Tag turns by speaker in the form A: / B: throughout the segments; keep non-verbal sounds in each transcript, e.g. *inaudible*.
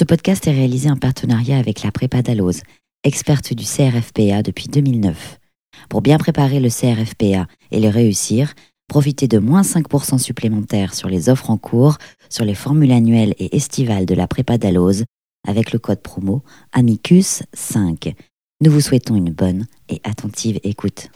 A: Ce podcast est réalisé en partenariat avec la Prépa Dalloz, experte du CRFPA depuis 2009. Pour bien préparer le CRFPA et le réussir, profitez de moins 5% supplémentaires sur les offres en cours, sur les formules annuelles et estivales de la Prépa Dalloz avec le code promo Amicus5. Nous vous souhaitons une bonne et attentive écoute.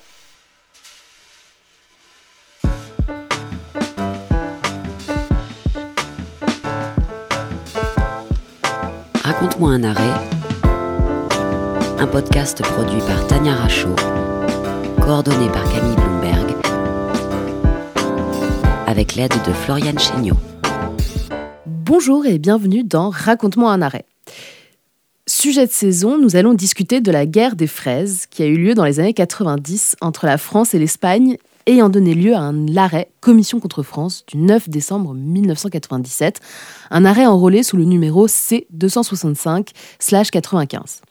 A: Raconte-moi un arrêt. Un podcast produit par Tania Rachaud, coordonné par Camille Bloomberg, avec l'aide de Floriane Chéniaud.
B: Bonjour et bienvenue dans Raconte-moi un arrêt. Sujet de saison, nous allons discuter de la guerre des fraises qui a eu lieu dans les années 90 entre la France et l'Espagne ayant donné lieu à un arrêt Commission contre France du 9 décembre 1997, un arrêt enrôlé sous le numéro C265-95.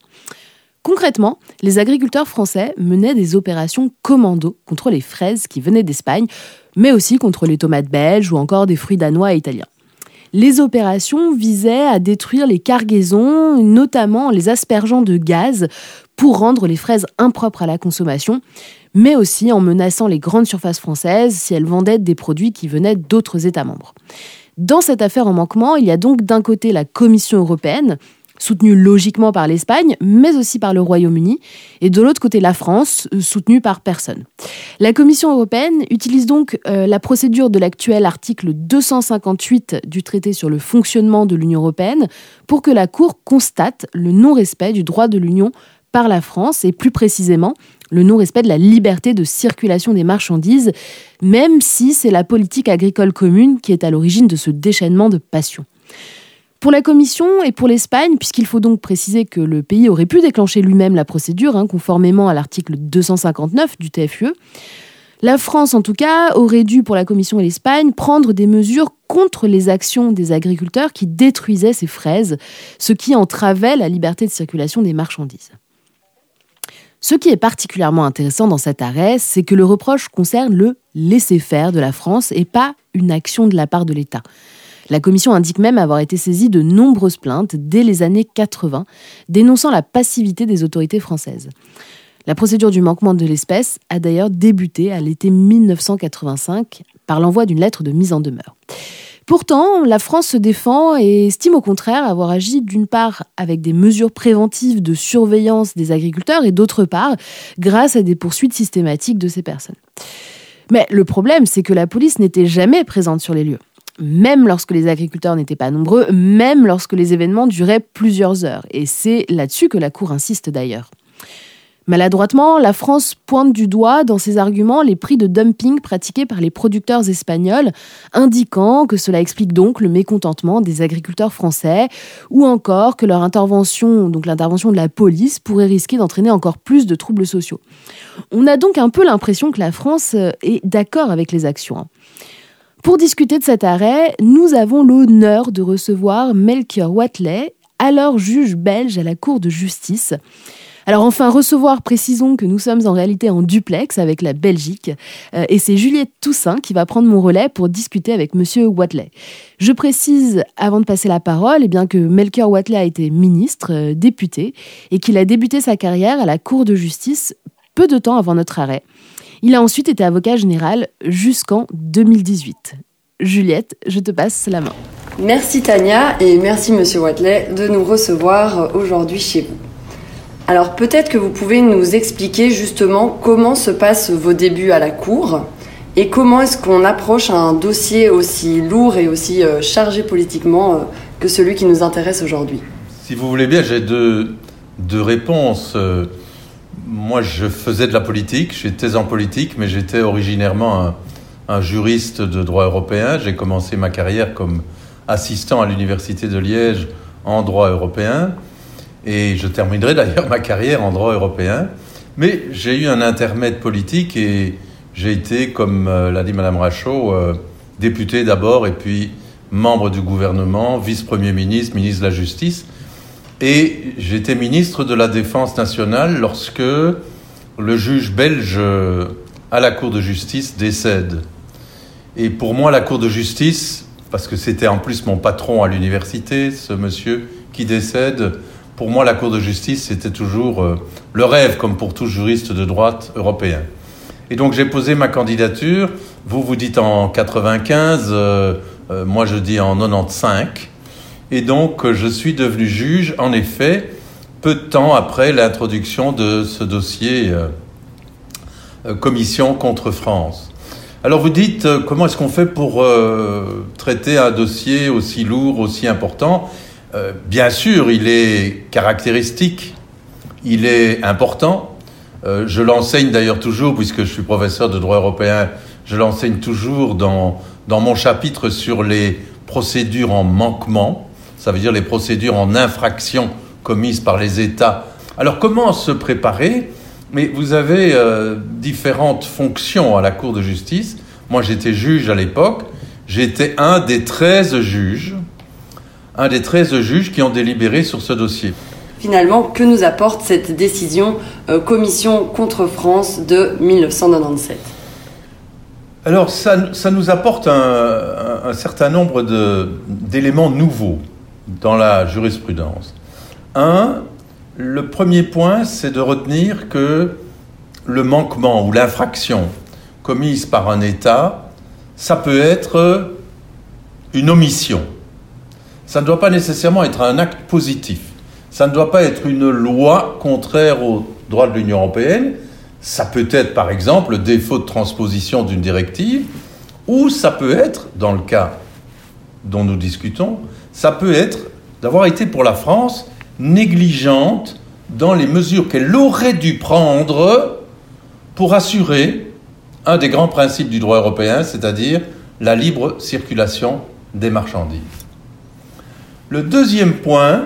B: Concrètement, les agriculteurs français menaient des opérations commando contre les fraises qui venaient d'Espagne, mais aussi contre les tomates belges ou encore des fruits danois et italiens. Les opérations visaient à détruire les cargaisons, notamment les aspergeants de gaz, pour rendre les fraises impropres à la consommation, mais aussi en menaçant les grandes surfaces françaises si elles vendaient des produits qui venaient d'autres États membres. Dans cette affaire en manquement, il y a donc d'un côté la Commission européenne, soutenue logiquement par l'Espagne, mais aussi par le Royaume-Uni, et de l'autre côté la France, euh, soutenue par personne. La Commission européenne utilise donc euh, la procédure de l'actuel article 258 du traité sur le fonctionnement de l'Union européenne pour que la Cour constate le non-respect du droit de l'Union par la France, et plus précisément le non-respect de la liberté de circulation des marchandises, même si c'est la politique agricole commune qui est à l'origine de ce déchaînement de passion. Pour la Commission et pour l'Espagne, puisqu'il faut donc préciser que le pays aurait pu déclencher lui-même la procédure, hein, conformément à l'article 259 du TFUE, la France, en tout cas, aurait dû, pour la Commission et l'Espagne, prendre des mesures contre les actions des agriculteurs qui détruisaient ces fraises, ce qui entravait la liberté de circulation des marchandises. Ce qui est particulièrement intéressant dans cet arrêt, c'est que le reproche concerne le laisser-faire de la France et pas une action de la part de l'État. La commission indique même avoir été saisie de nombreuses plaintes dès les années 80, dénonçant la passivité des autorités françaises. La procédure du manquement de l'espèce a d'ailleurs débuté à l'été 1985 par l'envoi d'une lettre de mise en demeure. Pourtant, la France se défend et estime au contraire avoir agi d'une part avec des mesures préventives de surveillance des agriculteurs et d'autre part grâce à des poursuites systématiques de ces personnes. Mais le problème, c'est que la police n'était jamais présente sur les lieux. Même lorsque les agriculteurs n'étaient pas nombreux, même lorsque les événements duraient plusieurs heures. Et c'est là-dessus que la Cour insiste d'ailleurs. Maladroitement, la France pointe du doigt dans ses arguments les prix de dumping pratiqués par les producteurs espagnols, indiquant que cela explique donc le mécontentement des agriculteurs français, ou encore que leur intervention, donc l'intervention de la police, pourrait risquer d'entraîner encore plus de troubles sociaux. On a donc un peu l'impression que la France euh, est d'accord avec les actions. Hein. Pour discuter de cet arrêt, nous avons l'honneur de recevoir Melchior Watley, alors juge belge à la Cour de justice. Alors enfin, recevoir, précisons que nous sommes en réalité en duplex avec la Belgique, euh, et c'est Juliette Toussaint qui va prendre mon relais pour discuter avec Monsieur Watley. Je précise, avant de passer la parole, eh bien que Melchior Watley a été ministre, euh, député, et qu'il a débuté sa carrière à la Cour de justice peu de temps avant notre arrêt. Il a ensuite été avocat général jusqu'en 2018. Juliette, je te passe la main.
C: Merci Tania et merci Monsieur Watley de nous recevoir aujourd'hui chez vous. Alors peut-être que vous pouvez nous expliquer justement comment se passent vos débuts à la Cour et comment est-ce qu'on approche un dossier aussi lourd et aussi euh, chargé politiquement euh, que celui qui nous intéresse aujourd'hui.
D: Si vous voulez bien, j'ai deux, réponses. Euh, moi, je faisais de la politique, j'étais en politique, mais j'étais originairement un juriste de droit européen. J'ai commencé ma carrière comme assistant à l'Université de Liège en droit européen. Et je terminerai d'ailleurs *laughs* ma carrière en droit européen. Mais j'ai eu un intermède politique et j'ai été, comme euh, l'a dit Madame Rachaud, euh, député d'abord et puis membre du gouvernement, vice-premier ministre, ministre de la Justice. Et j'étais ministre de la Défense nationale lorsque le juge belge euh, à la Cour de justice décède. Et pour moi, la Cour de justice, parce que c'était en plus mon patron à l'université, ce monsieur, qui décède. Pour moi, la Cour de justice, c'était toujours euh, le rêve, comme pour tout juriste de droite européen. Et donc j'ai posé ma candidature. Vous, vous dites en 95, euh, euh, moi je dis en 95. Et donc je suis devenu juge, en effet, peu de temps après l'introduction de ce dossier Commission contre France. Alors vous dites, comment est-ce qu'on fait pour traiter un dossier aussi lourd, aussi important? Euh, bien sûr, il est caractéristique, il est important. Euh, je l'enseigne d'ailleurs toujours, puisque je suis professeur de droit européen, je l'enseigne toujours dans, dans mon chapitre sur les procédures en manquement, ça veut dire les procédures en infraction commises par les États. Alors comment se préparer? Mais vous avez euh, différentes fonctions à la Cour de justice. Moi j'étais juge à l'époque, j'étais un des 13 juges un des 13 juges qui ont délibéré sur ce dossier.
C: Finalement, que nous apporte cette décision euh, Commission contre France de 1997
D: Alors, ça, nous apporte un, certain nombre d'éléments nouveaux dans la jurisprudence. Un, le premier point, c'est de retenir que le manquement ou l'infraction commise par un État, ça peut être une omission ça ne doit pas nécessairement être un acte positif. Ça ne doit pas être une loi contraire aux droits de l'Union européenne. Ça peut être, par exemple, le défaut de transposition d'une directive, ou ça peut être, dans le cas dont nous discutons, ça peut être d'avoir été pour la France négligente dans les mesures qu'elle aurait dû prendre pour assurer un des grands principes du droit européen, c'est-à-dire la libre circulation des marchandises. Le deuxième point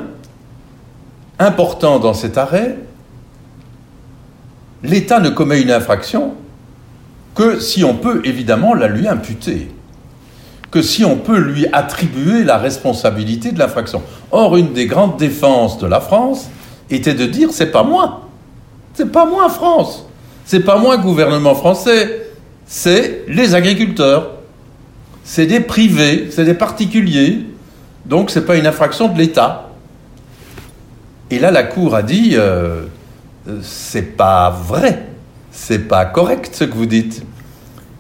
D: important dans cet arrêt, l'État ne commet une infraction que si on peut évidemment la lui imputer, que si on peut lui attribuer la responsabilité de l'infraction. Or, une des grandes défenses de la France était de dire c'est pas moi, c'est pas moi France, c'est pas moi gouvernement français, c'est les agriculteurs, c'est des privés, c'est des particuliers donc ce n'est pas une infraction de l'État. Et là, la Cour a dit euh, c'est pas vrai, c'est pas correct ce que vous dites.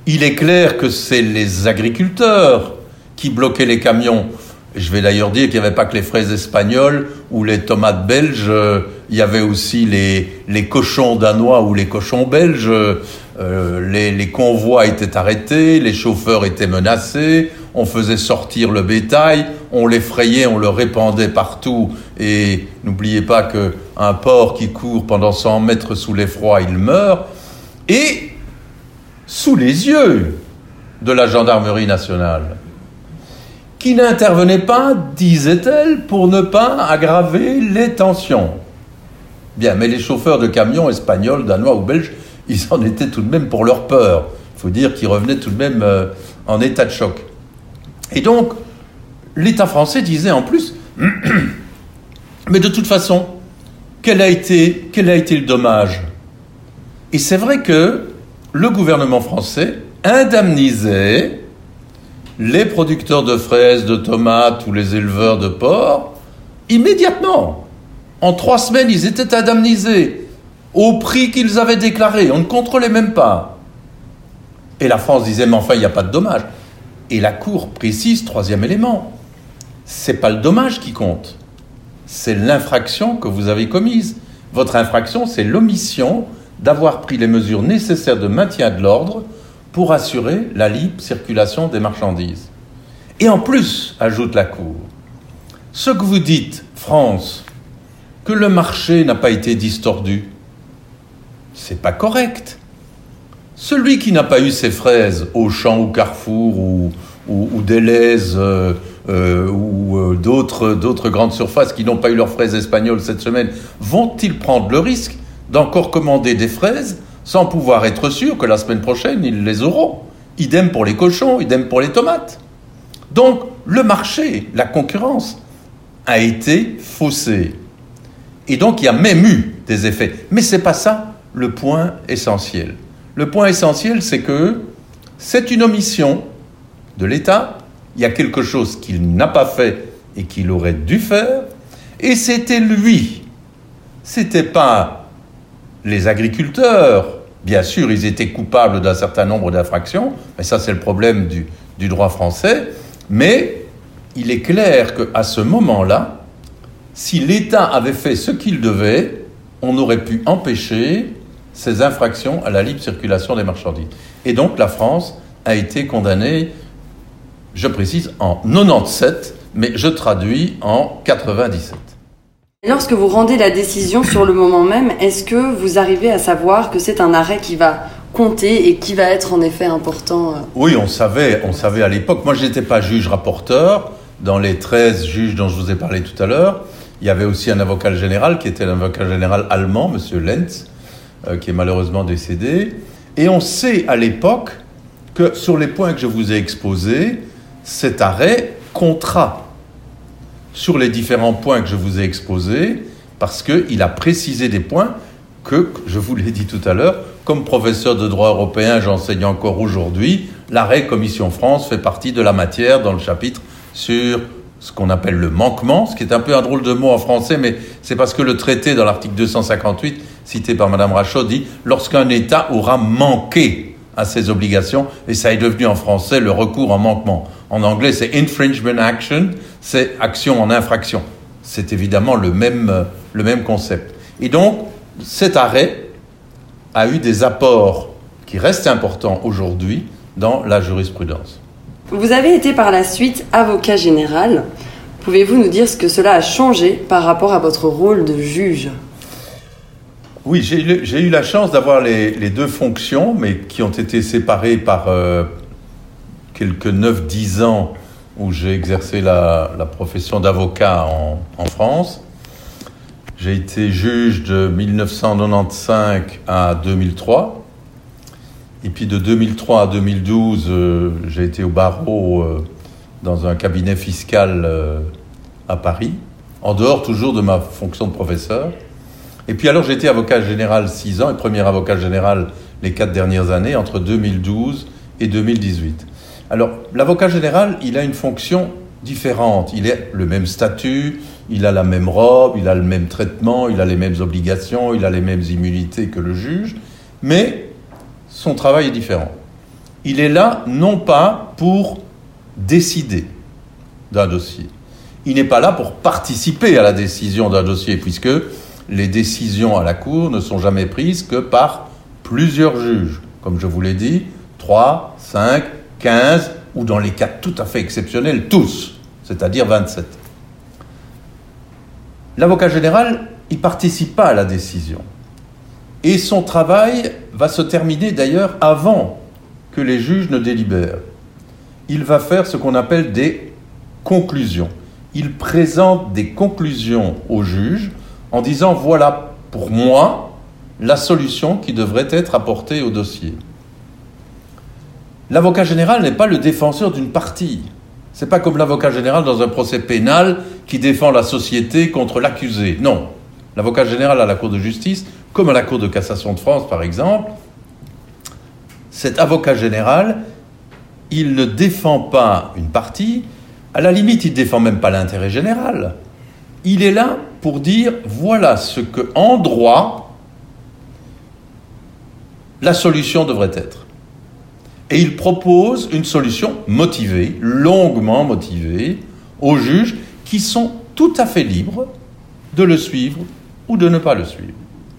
D: Il est clair que c'est les agriculteurs qui bloquaient les camions. Je vais d'ailleurs dire qu'il n'y avait pas que les fraises espagnoles ou les tomates belges, il y avait aussi les, cochons danois ou les cochons belges. Euh, les, convois étaient arrêtés, les chauffeurs étaient menacés, on faisait sortir le bétail, on l'effrayait, on le répandait partout. Et n'oubliez pas qu'un porc qui court pendant 100 mètres sous l'effroi, il meurt. Et sous les yeux de la gendarmerie nationale, qui n'intervenait pas, disait-elle, pour ne pas aggraver les tensions. Bien, mais les chauffeurs de camions espagnols, danois ou belges, ils en étaient tout de même pour leur peur. Il faut dire qu'ils revenaient tout de même euh, en état de choc. Et donc, l'État français disait en plus, *clears throat* mais de toute façon, quel a été, le dommage? Et c'est vrai que le gouvernement français indemnisait les producteurs de fraises, de tomates ou les éleveurs de porcs immédiatement. En trois semaines, ils étaient indemnisés au prix qu'ils avaient déclaré. On ne contrôlait même pas. Et la France disait, mais enfin, il n'y a pas de dommage. Et la Cour précise, troisième élément, c'est pas le dommage qui compte, c'est l'infraction que vous avez commise. Votre infraction, c'est l'omission d'avoir pris les mesures nécessaires de maintien de l'ordre pour assurer la libre circulation des marchandises. Et en plus, ajoute la Cour, ce que vous dites, France, que le marché n'a pas été distordu, c'est pas correct. Celui qui n'a pas eu ses fraises au champ ou Carrefour ou, ou, Deleuze euh, euh, ou euh, d'autres, d'autres grandes surfaces qui n'ont pas eu leurs fraises espagnoles cette semaine, vont-ils prendre le risque d'encore commander des fraises sans pouvoir être sûr que la semaine prochaine, ils les auront? Idem pour les cochons, idem pour les tomates. Donc, le marché, la concurrence, a été faussé. Et donc, il y a même eu des effets. Mais ce n'est pas ça le point essentiel. Le point essentiel, c'est que c'est une omission de l'État. Il y a quelque chose qu'il n'a pas fait et qu'il aurait dû faire. Et c'était lui. C'était pas les agriculteurs. Bien sûr, ils étaient coupables d'un certain nombre d'infractions, mais ça c'est le problème du, du droit français. Mais il est clair qu'à ce moment-là, si l'État avait fait ce qu'il devait, on aurait pu empêcher ces infractions à la libre circulation des marchandises. Et donc la France a été condamnée, je précise, en 97, mais je traduis en 97.
C: Lorsque vous rendez la décision sur le moment même, est-ce que vous arrivez à savoir que c'est un arrêt qui va compter et qui va être en effet important euh
D: Oui, on savait, on savait à l'époque. Moi, je n'étais pas juge rapporteur. Dans les 13 juges dont je vous ai parlé tout à l'heure, il y avait aussi un avocat général qui était l'avocat général allemand, M. Lenz, qui est malheureusement décédé. Et on sait à l'époque que sur les points que je vous ai exposés, cet arrêt comptera sur les différents points que je vous ai exposés, parce qu'il a précisé des points que, je vous l'ai dit tout à l'heure, comme professeur de droit européen, j'enseigne encore aujourd'hui, l'arrêt Commission France fait partie de la matière dans le chapitre sur ce qu'on appelle le manquement, ce qui est un peu un drôle de mot en français, mais c'est parce que le traité, dans l'article 258, cité par Madame Rachaud, dit lorsqu'un État aura manqué à ses obligations, et ça est devenu en français le recours en manquement. En anglais, c'est infringement action, c'est action en infraction. C'est évidemment le même, le même concept. Et donc, cet arrêt a eu des apports qui restent importants aujourd'hui dans la jurisprudence.
C: Vous avez été par la suite avocat général. Pouvez-vous nous dire ce que cela a changé par rapport à votre rôle de juge?
D: Oui, j'ai eu la chance d'avoir les, deux fonctions, mais qui ont été séparées par euh, quelques 9-10 ans où j'ai exercé la, profession d'avocat en, France. J'ai été juge de 1995 à 2003. Et puis de 2003 à 2012, euh, j'ai été au barreau euh, dans un cabinet fiscal à Paris, en dehors toujours de ma fonction de professeur. Et puis alors été avocat général 6 ans et premier avocat général les 4 dernières années, entre 2012 et 2018. Alors l'avocat général, il a une fonction différente. Il a le même statut, il a la même robe, il a le même traitement, il a les mêmes obligations, il a les mêmes immunités que le juge, mais son travail est différent. Il est là non pas pour décider d'un dossier. Il n'est pas là pour participer à la décision d'un dossier, puisque les décisions à la Cour ne sont jamais prises que par plusieurs juges. Comme je vous l'ai dit, 3, 5, 15, ou dans les cas tout à fait exceptionnels, tous, c'est-à-dire 27. L'avocat général, il participe pas à la décision. Et son travail va se terminer d'ailleurs avant que les juges ne délibèrent. Il va faire ce qu'on appelle des conclusions. Il présente des conclusions aux juges en disant voilà pour moi la solution qui devrait être apportée au dossier. L'avocat général n'est pas le défenseur d'une partie. C'est pas comme l'avocat général dans un procès pénal qui défend la société contre l'accusé. Non. L'avocat général à la Cour de justice comme à la Cour de cassation de France par exemple, cet avocat général, il ne défend pas une partie, à la limite, il ne défend même pas l'intérêt général. Il est là pour dire voilà ce que, en droit, la solution devrait être. Et il propose une solution motivée, longuement motivée, aux juges qui sont tout à fait libres de le suivre ou de ne pas le suivre.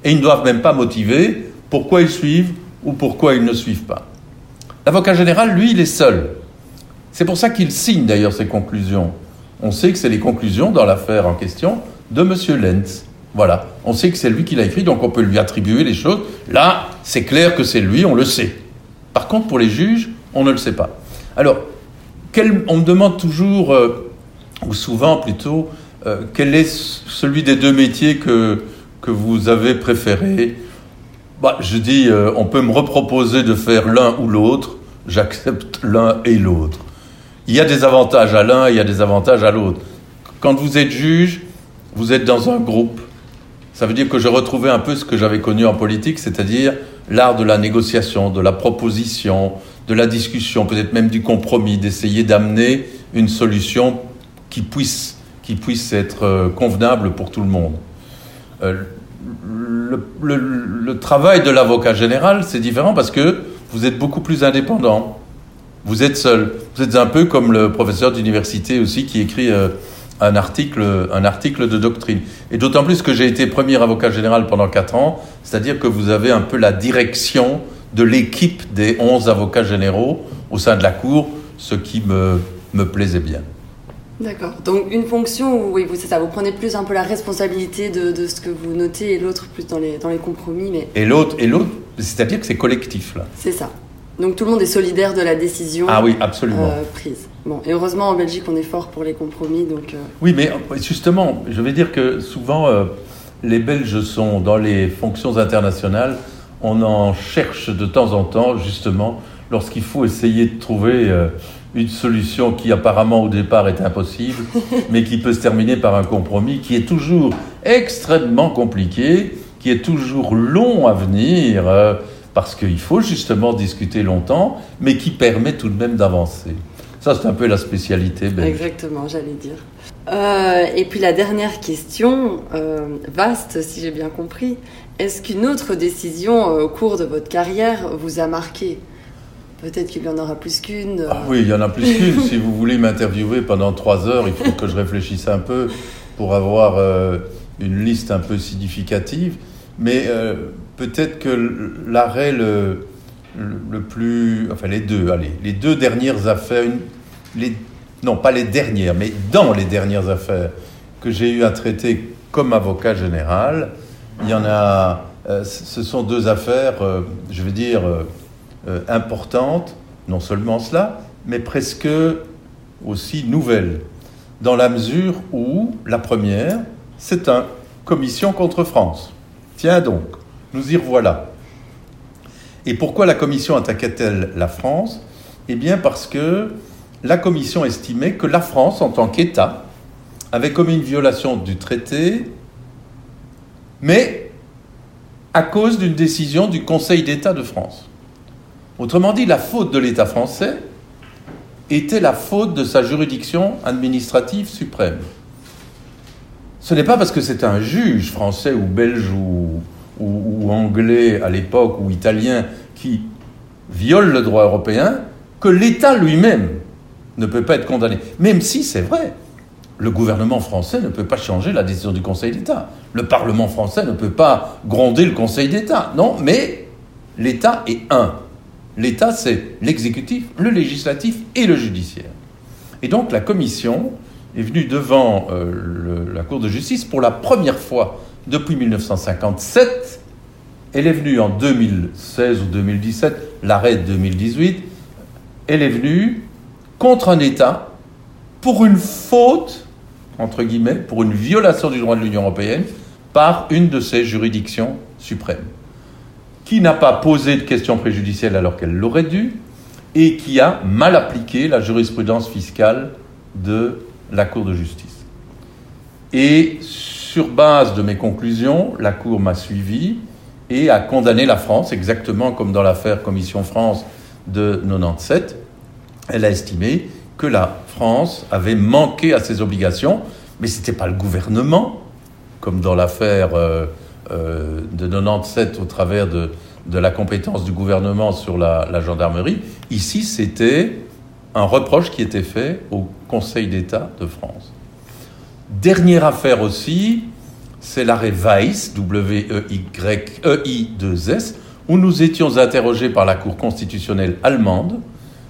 D: Et ils ne doivent même pas motiver pourquoi ils suivent ou pourquoi ils ne suivent pas. L'avocat général, lui, il est seul. C'est pour ça qu'il signe d'ailleurs ses conclusions. On sait que c'est les conclusions dans l'affaire en question de M. Lenz. Voilà, on sait que c'est lui qui l'a écrit, donc on peut lui attribuer les choses. Là, c'est clair que c'est lui, on le sait. Par contre, pour les juges, on ne le sait pas. Alors, on me demande toujours, euh, ou souvent plutôt, euh, quel est celui des deux métiers que, vous avez préféré? Bah, Je dis, euh, on peut me reproposer de faire l'un ou l'autre, j'accepte l'un et l'autre. Il y a des avantages à l'un, il y a des avantages à l'autre. Quand vous êtes juge, vous êtes dans un groupe. Ça veut dire que je retrouvais un peu ce que j'avais connu en politique, c'est-à-dire l'art de la négociation, de la proposition, de la discussion, peut-être même du compromis, d'essayer d'amener une solution qui puisse qui puisse être euh, convenable pour tout le monde. Euh, le, travail de l'avocat général, c'est différent parce que vous êtes beaucoup plus indépendant. Vous êtes seul. Vous êtes un peu comme le professeur d'université aussi qui écrit euh, un, article, un article de doctrine. Et d'autant plus que j'ai été premier avocat général pendant quatre ans, c'est-à-dire que vous avez un peu la direction de l'équipe des 11 avocats généraux au sein de la Cour, ce qui me, me plaisait bien.
C: D'accord. Donc une fonction où oui, vous, ça, vous prenez plus un peu la responsabilité de, de ce que vous notez et l'autre plus dans les, dans les compromis. Mais...
D: Et l'autre, et l'autre, c'est-à-dire que c'est collectif là.
C: C'est ça. Donc tout le monde est solidaire de la décision
D: ah oui, absolument.
C: Euh, prise. Bon, et heureusement en Belgique on est fort pour les compromis. Donc, euh,
D: Oui, mais justement, je vais dire que souvent euh, les Belges sont dans les fonctions internationales, on en cherche de temps en temps justement lorsqu'il faut essayer de trouver une solution qui apparemment au départ est impossible, *laughs* mais qui peut se terminer par un compromis qui est toujours extrêmement compliqué, qui est toujours long à venir, euh, parce qu'il faut justement discuter longtemps, mais qui permet tout de même d'avancer. Ça, c'est un peu la spécialité belge.
C: Exactement, j'allais dire. Euh, et puis la dernière question, euh, vaste si j'ai bien compris, est-ce qu'une autre décision au cours de votre carrière vous a marqué? Peut-être qu'il y en aura plus qu'une.
D: Ah oui, il y en a plus qu'une. si vous voulez m'interviewer pendant trois heures, il faut que je réfléchisse un peu pour avoir euh, une liste un peu significative. Mais euh, peut-être que l'arrêt le, plus... Enfin, les deux, allez, les deux dernières affaires, non pas les dernières, mais dans les dernières affaires que j'ai eu à traiter comme avocat général, il y en a... Euh, ce sont deux affaires, je vais dire euh, importante, non seulement cela, mais presque aussi nouvelle, dans la mesure où la première, c'est un commission contre France. Tiens donc, nous y revoilà. Et pourquoi la commission attaquait-elle la France? Eh bien parce que la commission estimait que la France, en tant qu'État, avait commis une violation du traité, mais à cause d'une décision du Conseil d'État de France. Autrement dit, la faute de l'État français était la faute de sa juridiction administrative suprême. Ce n'est pas parce que c'est un juge français ou belge ou, ou anglais à l'époque ou italien qui viole le droit européen que l'État lui-même ne peut pas être condamné. Même si c'est vrai, le gouvernement français ne peut pas changer la décision du Conseil d'État. Le Parlement français ne peut pas gronder le Conseil d'État. Non, mais l'État est un. L'État, c'est l'exécutif, le législatif et le judiciaire. Et donc la Commission est venue devant euh, la Cour de justice pour la première fois depuis 1957. Elle est venue en 2016 ou 2017, l'arrêt de 2018. Elle est venue contre un État pour une faute, entre guillemets, pour une violation du droit de l'Union européenne par une de ses juridictions suprêmes qui n'a pas posé de questions préjudicielles alors qu'elle l'aurait dû, et qui a mal appliqué la jurisprudence fiscale de la Cour de justice. Et sur base de mes conclusions, la Cour m'a suivi et a condamné la France, exactement comme dans l'affaire Commission France de 97. Elle a estimé que la France avait manqué à ses obligations, mais ce n'était pas le gouvernement, comme dans l'affaire euh, euh, de 97 au travers de, de, la compétence du gouvernement sur la, gendarmerie. Ici, c'était un reproche qui était fait au Conseil d'État de France. Dernière affaire aussi, c'est l'arrêt Weiss, W-E-Y-E-I-2-S, où nous étions interrogés par la Cour constitutionnelle allemande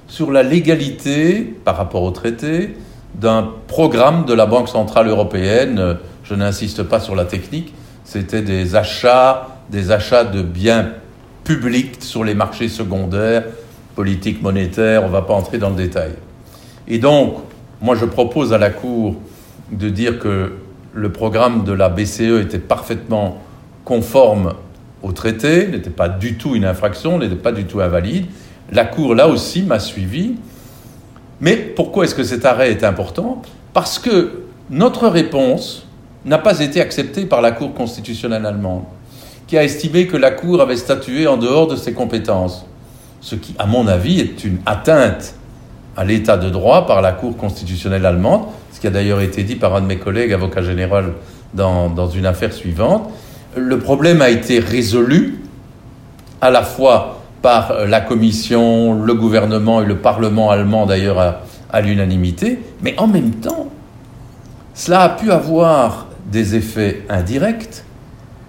D: sur la légalité, par rapport au traité, d'un programme de la Banque centrale européenne. Je n'insiste pas sur la technique, c'était des achats, des achats de biens publics sur les marchés secondaires, politique monétaire, on ne va pas entrer dans le détail. Et donc, moi je propose à la Cour de dire que le programme de la BCE était parfaitement conforme au traité, n'était pas du tout une infraction, n'était pas du tout invalide. La Cour, là aussi, m'a suivi. Mais pourquoi est-ce que cet arrêt est important? Parce que notre réponse n'a pas été accepté par la Cour constitutionnelle allemande, qui a estimé que la Cour avait statué en dehors de ses compétences, ce qui, à mon avis, est une atteinte à l'état de droit par la Cour constitutionnelle allemande, ce qui a d'ailleurs été dit par un de mes collègues, avocat général, dans, une affaire suivante. Le problème a été résolu à la fois par la Commission, le gouvernement et le Parlement allemand d'ailleurs à l'unanimité, mais en même temps, cela a pu avoir des effets indirects,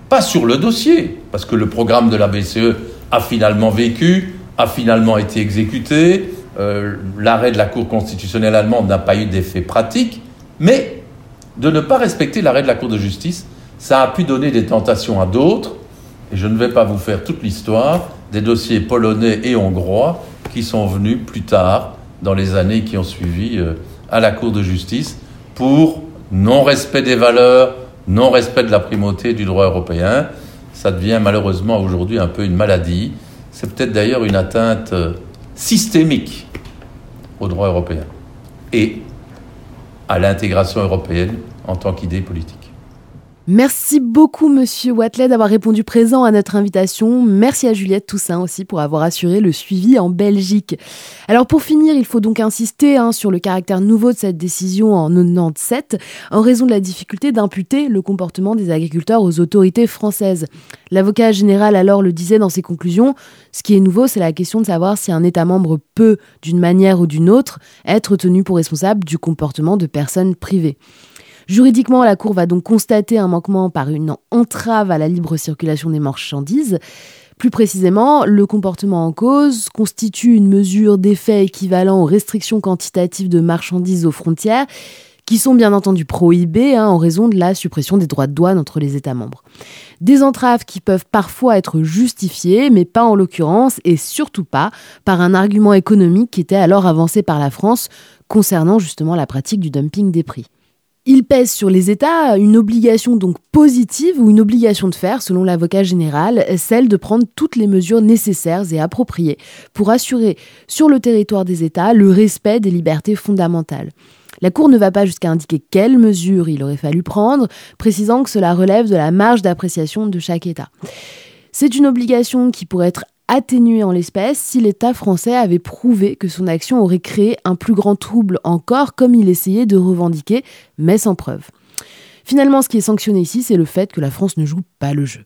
D: pas sur le dossier, parce que le programme de la BCE a finalement vécu, a finalement été exécuté, euh, l'arrêt de la Cour constitutionnelle allemande n'a pas eu d'effet pratique, mais de ne pas respecter l'arrêt de la Cour de justice, ça a pu donner des tentations à d'autres, et je ne vais pas vous faire toute l'histoire des dossiers polonais et hongrois qui sont venus plus tard, dans les années qui ont suivi, euh, à la Cour de justice pour non-respect des valeurs, non-respect de la primauté du droit européen. Ça devient malheureusement aujourd'hui un peu une maladie. C'est peut-être d'ailleurs une atteinte euh, systémique au droit européen et à l'intégration européenne en tant qu'idée politique.
B: Merci beaucoup, monsieur Watley, d'avoir répondu présent à notre invitation. Merci à Juliette Toussaint aussi pour avoir assuré le suivi en Belgique. Alors, pour finir, il faut donc insister hein, sur le caractère nouveau de cette décision en 97, en raison de la difficulté d'imputer le comportement des agriculteurs aux autorités françaises. L'avocat général alors le disait dans ses conclusions, ce qui est nouveau, c'est la question de savoir si un État membre peut, d'une manière ou d'une autre, être tenu pour responsable du comportement de personnes privées. Juridiquement, la Cour va donc constater un manquement par une entrave à la libre circulation des marchandises. Plus précisément, le comportement en cause constitue une mesure d'effet équivalent aux restrictions quantitatives de marchandises aux frontières, qui sont bien entendu prohibées hein, en raison de la suppression des droits de douane entre les États membres. Des entraves qui peuvent parfois être justifiées, mais pas en l'occurrence, et surtout pas par un argument économique qui était alors avancé par la France concernant justement la pratique du dumping des prix. Il pèse sur les États une obligation donc positive ou une obligation de faire, selon l'avocat général, celle de prendre toutes les mesures nécessaires et appropriées pour assurer sur le territoire des États le respect des libertés fondamentales. La Cour ne va pas jusqu'à indiquer quelles mesures il aurait fallu prendre, précisant que cela relève de la marge d'appréciation de chaque État. C'est une obligation qui pourrait être atténué en l'espèce si l'État français avait prouvé que son action aurait créé un plus grand trouble encore, comme il essayait de revendiquer, mais sans preuve. Finalement, ce qui est sanctionné ici, c'est le fait que la France ne joue pas le jeu.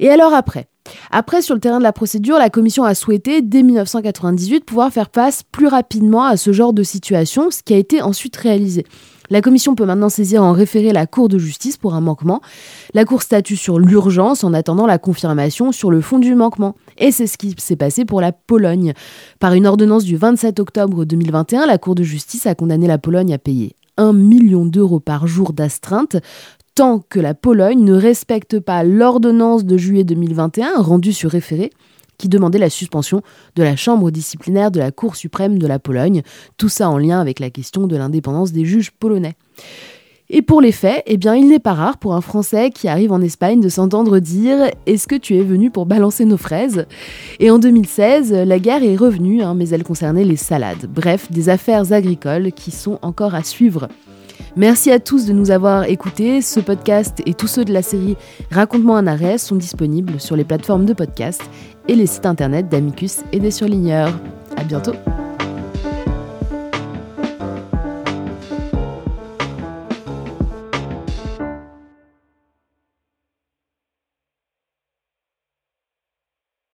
B: Et alors après? Après, sur le terrain de la procédure, la Commission a souhaité, dès 1998, pouvoir faire face plus rapidement à ce genre de situation, ce qui a été ensuite réalisé. La commission peut maintenant saisir en référé la Cour de justice pour un manquement. La Cour statue sur l'urgence en attendant la confirmation sur le fond du manquement. Et c'est ce qui s'est passé pour la Pologne. Par une ordonnance du 27 octobre 2021, la Cour de justice a condamné la Pologne à payer 1 million d'euros par jour d'astreinte tant que la Pologne ne respecte pas l'ordonnance de juillet 2021 rendue sur référé qui demandait la suspension de la chambre disciplinaire de la Cour suprême de la Pologne, tout ça en lien avec la question de l'indépendance des juges polonais. Et pour les faits, eh bien, il n'est pas rare pour un Français qui arrive en Espagne de s'entendre dire Est-ce que tu es venu pour balancer nos fraises? Et en 2016, la guerre est revenue, hein, mais elle concernait les salades. Bref, des affaires agricoles qui sont encore à suivre. Merci à tous de nous avoir écoutés. Ce podcast et tous ceux de la série Raconte-moi un arrêt sont disponibles sur les plateformes de podcast et les sites internet d'Amicus et des surligneurs. À bientôt!